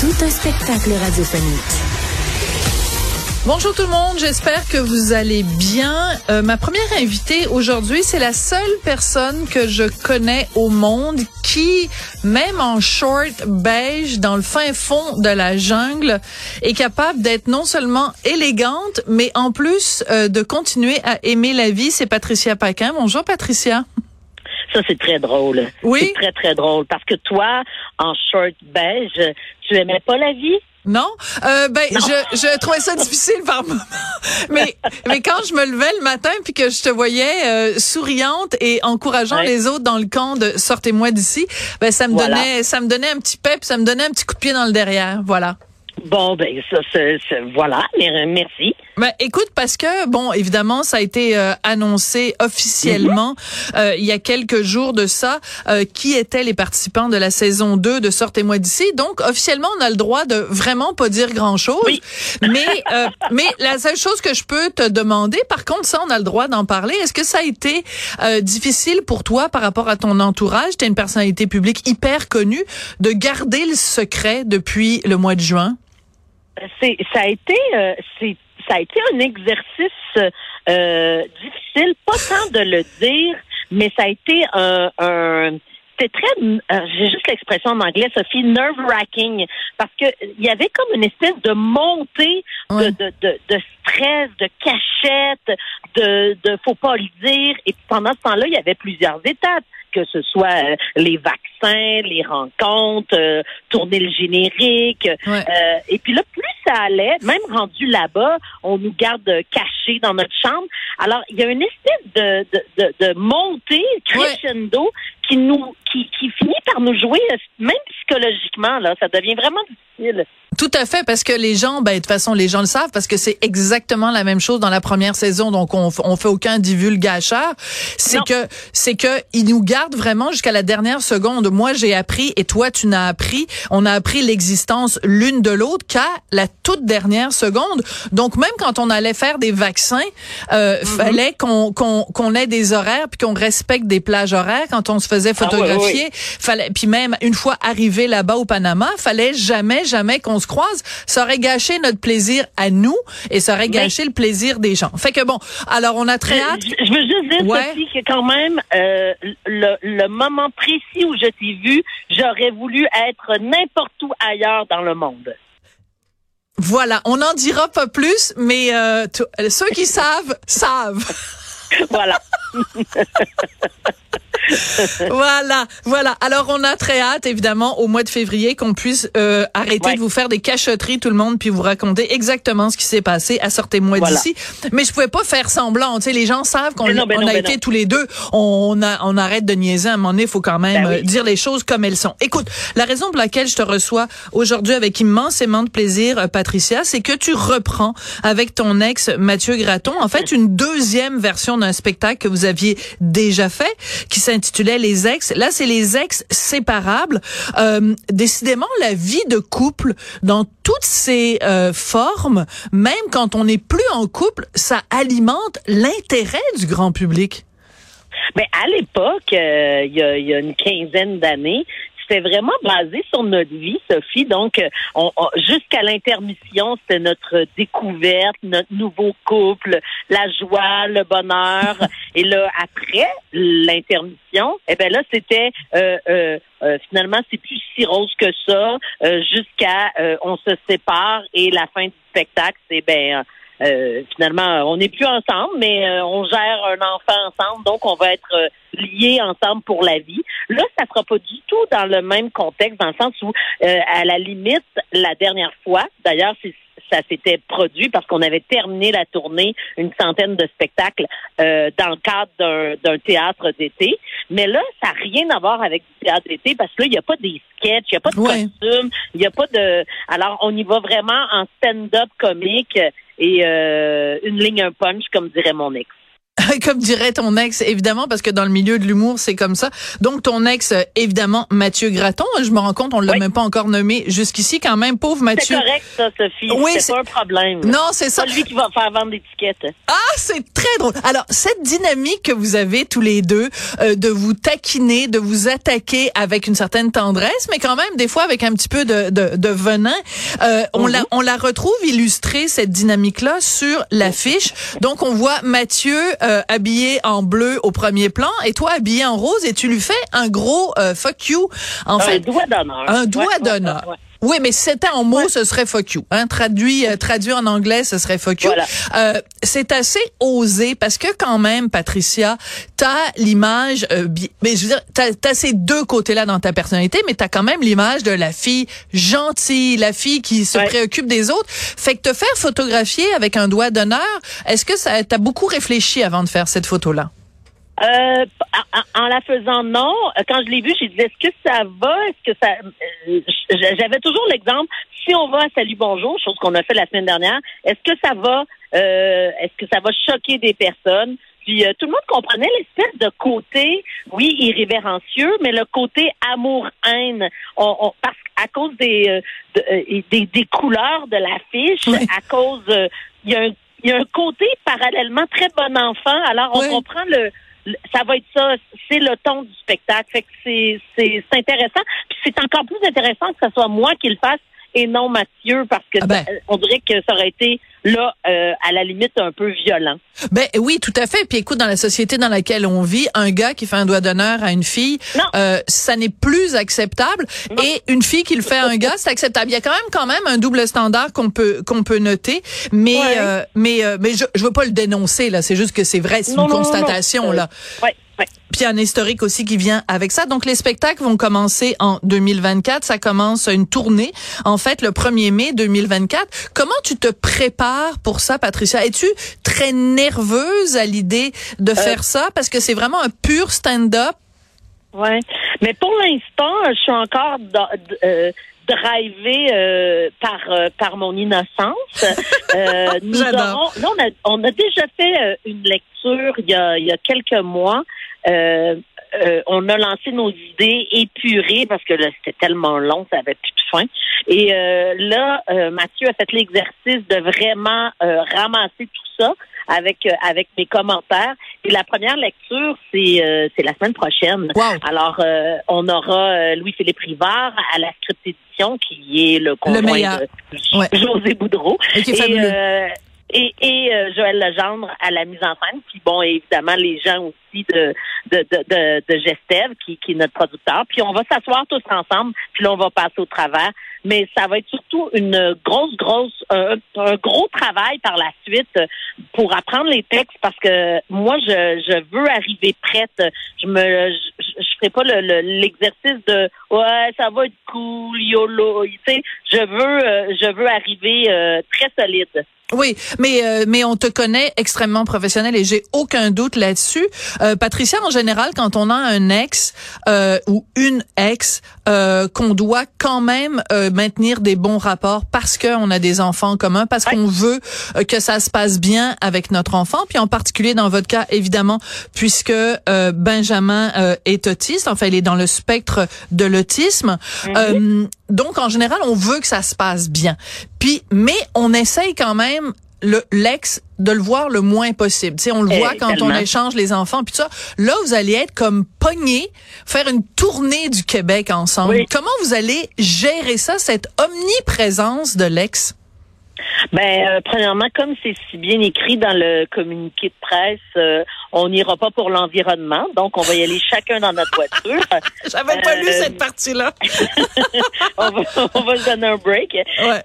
Tout un spectacle radiophonique. Bonjour tout le monde, j'espère que vous allez bien. Euh, ma première invitée aujourd'hui, c'est la seule personne que je connais au monde qui, même en short beige, dans le fin fond de la jungle, est capable d'être non seulement élégante, mais en plus euh, de continuer à aimer la vie. C'est Patricia Paquin. Bonjour Patricia. Ça, c'est très drôle. Oui? C'est très, très drôle. Parce que toi, en short beige, tu aimais pas la vie? Non, euh, ben je je trouvais ça difficile par moment, mais mais quand je me levais le matin puis que je te voyais euh, souriante et encourageant Ouais. les autres dans le camp de sortez-moi d'ici, ben ça me Voilà. donnait ça me donnait un petit pep, ça me donnait un petit coup de pied dans le derrière, voilà. Bon, ben, ça, c'est, voilà. Merci. Ben, écoute, parce que, bon, évidemment, ça a été euh, annoncé officiellement euh, il y a quelques jours de ça, euh, qui étaient les participants de la saison 2 de Sortez-moi d'ici. Donc, officiellement, on a le droit de vraiment pas dire grand-chose. Oui. Mais, euh, mais la seule chose que je peux te demander, par contre, ça, on a le droit d'en parler. Est-ce que ça a été euh, difficile pour toi par rapport à ton entourage? Tu une personnalité publique hyper connue, de garder le secret depuis le mois de juin? C'est, ça a été, euh, c'est, ça a été un exercice euh, difficile, pas tant de le dire, mais ça a été un, un c'était très, euh, j'ai juste l'expression en anglais, Sophie, nerve-wracking, parce que il y avait comme une espèce de montée de, de, de, de stress, de cachette, de, de faut pas le dire. Et puis pendant ce temps-là, il y avait plusieurs étapes, que ce soit euh, les vaccins, les rencontres, euh, tourner le générique. Ouais. Euh, et puis là, plus ça allait, même rendu là-bas, on nous garde cachés dans notre chambre. Alors, il y a une espèce de, de, de, de montée crescendo qui nous qui, qui finit par nous jouer, même psychologiquement, là, ça devient vraiment difficile. Tout à fait, parce que les gens, ben, de toute façon, les gens le savent, parce que c'est exactement la même chose dans la première saison, donc on, on fait aucun divulgacheur. C'est que, c'est que, ils nous gardent vraiment jusqu'à la dernière seconde. Moi, j'ai appris, et toi, tu n'as appris, on a appris l'existence l'une de l'autre qu'à la toute dernière seconde. Donc, même quand on allait faire des vaccins, euh, fallait qu'on, qu'on, qu'on ait des horaires, puis qu'on respecte des plages horaires quand on se faisait Ah, oui, oui, photographier. Fallait, puis même une fois arrivé là-bas au Panama, fallait jamais, jamais qu'on se croise. Ça aurait gâché notre plaisir à nous et ça aurait gâché le plaisir des gens. Fait que bon, alors on a très hâte. Je, je veux juste dire, Ouais. Sophie, que quand même, euh, le, le moment précis où je t'ai vu, j'aurais voulu être n'importe où ailleurs dans le monde. Voilà, on n'en dira pas plus, mais euh, ceux qui savent savent. Voilà. voilà, voilà. Alors on a très hâte, évidemment, au mois de février, qu'on puisse euh, arrêter Ouais. de vous faire des cachotteries, tout le monde, puis vous raconter exactement ce qui s'est passé à Sortez-moi Voilà. d'ici. Mais je pouvais pas faire semblant. Tu sais, les gens savent qu'on Ben ben a ben été non. tous les deux. On, a, on arrête de niaiser. À un moment donné, il faut quand même Ben oui. euh, dire les choses comme elles sont. Écoute, la raison pour laquelle je te reçois aujourd'hui avec immensément de plaisir, euh, Patricia, c'est que tu reprends avec ton ex Mathieu Graton, en fait, une deuxième version d'un spectacle que vous aviez déjà fait, qui s'intitulait Les ex. Là, c'est les ex séparables. Euh, décidément, la vie de couple, dans toutes ses euh, formes, même quand on n'est plus en couple, ça alimente l'intérêt du grand public. Mais à l'époque, euh, il y a une quinzaine d'années, c'était vraiment basé sur notre vie, Sophie. Donc, euh, on, on- jusqu'à l'intermission, c'était notre découverte, notre nouveau couple, la joie, le bonheur. Et là, après l'intermission, eh ben là, c'était euh, euh, euh, finalement, c'est plus si rose que ça. euh, jusqu'à euh, on se sépare et la fin du spectacle, c'est ben. Euh, finalement, on n'est plus ensemble, mais euh, on gère un enfant ensemble, donc on va être euh, liés ensemble pour la vie. Là, ça sera pas du tout dans le même contexte, dans le sens où, euh, à la limite, la dernière fois, d'ailleurs, c'est ça s'était produit parce qu'on avait terminé la tournée, une centaine de spectacles euh, dans le cadre d'un théâtre d'été. Mais là, ça n'a rien à voir avec du théâtre d'été parce que là, il n'y a pas des sketchs, il n'y a pas de costumes, il n'y a pas de... Alors, on y va vraiment en stand-up comique et euh, une ligne, un punch, comme dirait mon ex. comme dirait ton ex, évidemment, parce que dans le milieu de l'humour, c'est comme ça. Donc, ton ex, évidemment, Mathieu Graton, je me rends compte, on l'a même pas encore nommé jusqu'ici, quand même, pauvre Mathieu. C'est correct, ça, Sophie. Oui, c'est pas un problème. Non, c'est ça. C'est lui qui va faire vendre l'étiquette. Ah, c'est très drôle. Alors, cette dynamique que vous avez tous les deux, euh, de vous taquiner, de vous attaquer avec une certaine tendresse, mais quand même, des fois, avec un petit peu de, de, de venin, euh, on, la, mhm. on la retrouve illustrée, cette dynamique-là, sur l'affiche. Donc, on voit Mathieu... Euh, euh, habillé en bleu au premier plan et toi habillé en rose et tu lui fais un gros euh, fuck you. En un fait, doigt d'honneur. Un doigt d'honneur. Oui, mais c'était en mots, ce serait fuck you. Hein? Traduit, euh, traduit en anglais, ce serait fuck you. Euh, c'est assez osé parce que quand même, Patricia, t'as l'image, euh, mais je veux dire, t'as as ces deux côtés-là dans ta personnalité, mais t'as quand même l'image de la fille gentille, la fille qui se préoccupe des autres. Fait que te faire photographier avec un doigt d'honneur, est-ce que ça t'as beaucoup réfléchi avant de faire cette photo-là? Euh, en, la faisant non, quand je l'ai vu, j'ai dit est-ce que ça va, est-ce que ça euh, j'avais toujours l'exemple si on va à Salut Bonjour, chose qu'on a fait la semaine dernière, est-ce que ça va euh, est-ce que ça va choquer des personnes? Puis tout le monde comprenait l'espèce de côté, oui, irrévérencieux, mais le côté amour-haine. On, parce qu'à cause des, des, des couleurs de l'affiche, à cause il y a un il y a un côté parallèlement très bon enfant. Alors on comprend le ça va être ça, c'est le ton du spectacle. Fait que c'est, c'est, intéressant. Puis c'est encore plus intéressant que ce soit moi qui le fasse et non Mathieu, parce que ah ben. on dirait que ça aurait été là, euh, à la limite, un peu violent. Ben oui, tout à fait. Puis écoute, dans la société dans laquelle on vit, un gars qui fait un doigt d'honneur à une fille, euh, ça n'est plus acceptable. Et une fille qui le fait à un gars, c'est acceptable. Il y a quand même quand même un double standard qu'on peut qu'on peut noter, mais euh, mais euh, mais je, je veux pas le dénoncer là. C'est juste que c'est vrai, c'est une constatation là. Ouais. Puis un historique aussi qui vient avec ça. Donc les spectacles vont commencer en 2024. Ça commence une tournée, en fait, le 1er mai 2024. Comment tu te prépares pour ça, Patricia? Es-tu très nerveuse à l'idée de euh. faire ça? Parce que c'est vraiment un pur stand-up. Ouais. Mais pour l'instant, je suis encore euh, drivée euh, par par mon innocence. nous aurons, on a, on a déjà fait une lecture il y a, il y a quelques mois euh, euh, on a lancé nos idées épurées parce que là, c'était tellement long, ça avait plus de fin. Et euh, là, Mathieu a fait l'exercice de vraiment ramasser tout ça avec avec mes commentaires. Et la première lecture, c'est c'est la semaine prochaine. Alors, on aura Louis-Philippe Rivard à la script édition, qui est le conjoint de José Boudreau. Et, et, et euh, Joël Legendre à la mise en scène, puis bon, évidemment, les gens aussi de, de, de, de, Gestev, qui, qui est notre producteur. Puis on va s'asseoir tous ensemble, puis là, on va passer au travers. Mais ça va être surtout une grosse, grosse, un, gros travail par la suite pour apprendre les textes parce que moi, je, je veux arriver prête. Je me je, je ferai pas l'exercice de ouais, ça va être cool, YOLO. Tu sais, je veux euh, je veux arriver euh, très solide. Oui, mais euh, mais on te connaît extrêmement professionnel et j'ai aucun doute là-dessus. Euh, Patricia, en général, quand on a un ex euh, ou une ex qu'on doit quand même maintenir des bons rapports parce qu'on a des enfants communs, parce qu'on veut que ça se passe bien avec notre enfant, puis en particulier dans votre cas, évidemment, puisque Benjamin est autiste, enfin il est dans le spectre de l'autisme. Mm-hmm. donc en général, on veut que ça se passe bien. Puis, mais on essaye quand même le l'ex de le voir le moins possible. Tu sais, on le voit quand on échange les enfants puis ça. Là, vous allez être comme pognés, faire une tournée du Québec ensemble. Comment vous allez gérer ça, cette omniprésence de l'ex? Ben, euh, premièrement, comme c'est si bien écrit dans le communiqué de presse, euh, on n'ira pas pour l'environnement, donc on va y aller chacun dans notre voiture. J'avais pas lu euh, cette partie-là. on, va, on va se donner un break.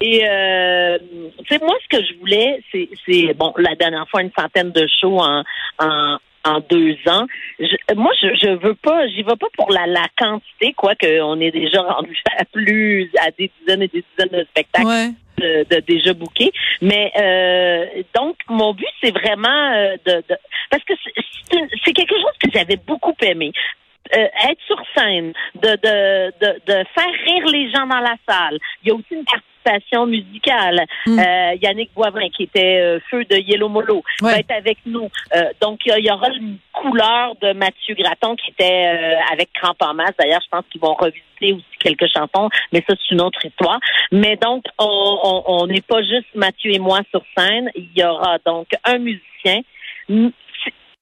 Et tu sais, moi, ce que je voulais, c'est, c'est bon, la dernière fois une centaine de shows en, en en deux ans. moi, je, je veux pas, j'y vais pas pour la, la quantité, quoi, qu'on est déjà rendu à plus, à des dizaines et des dizaines de spectacles de, de déjà booké. Mais euh, donc, mon but, c'est vraiment euh, de, de, Parce que c'est quelque chose que j'avais beaucoup aimé. Euh, être sur scène, de, de, de, de faire rire les gens dans la salle. Il y a aussi une musicale. Mm. Euh, Yannick Boivin, qui était euh, feu de Yellow Molo, Ouais. va être avec nous. Euh, donc, il y aura une couleur de Mathieu Graton qui était avec Cramp en masse. D'ailleurs, je pense qu'ils vont revisiter aussi quelques chansons, mais ça, c'est une autre histoire. Mais donc, on on- on n'est pas juste Mathieu et moi sur scène. Il y aura donc un musicien.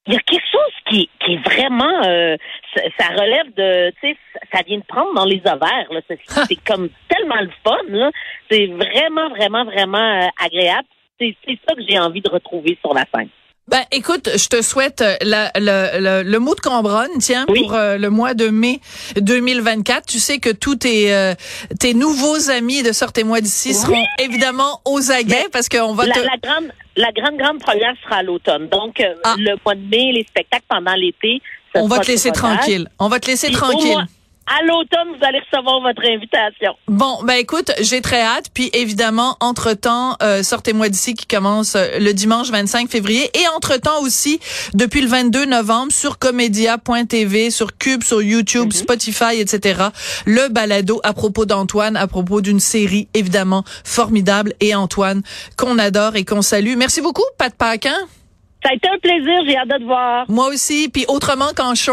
Il y a quelque chose qui, qui est vraiment, euh, ça, ça relève de, tu sais, ça- vient de prendre dans les ovaires. là. C'est comme tellement le fun. là. C'est vraiment, vraiment, vraiment euh, agréable. C'est c'est ça que j'ai envie de retrouver sur la scène. Ben, écoute, je te souhaite euh, la- le, le, le mot de Cambronne, tiens, Oui. pour euh, le mois de mai 2024. Tu sais que tous tes, euh, tes nouveaux amis de Sortez-moi d'ici Oui. seront évidemment aux aguets parce qu'on va La, te... la grande, la grande, grande première sera à l'automne. Donc, euh, Ah. le mois de mai, les spectacles pendant l'été. On va te laisser tranquille. On va te laisser Puis tranquille. À l'automne, vous allez recevoir votre invitation. Bon, ben écoute, j'ai très hâte. Puis évidemment, entre-temps, euh, sortez-moi d'ici qui commence euh, le dimanche 25 février. Et entre-temps aussi, depuis le 22 novembre, sur comédia.tv, sur Cube, sur YouTube, Mhm. Spotify, etc., le balado à propos d'Antoine, à propos d'une série évidemment formidable. Et Antoine, qu'on adore et qu'on salue. Merci beaucoup, Pat Paquin. Ça a été un plaisir. J'ai hâte de te voir. Moi aussi. Puis autrement qu'en short.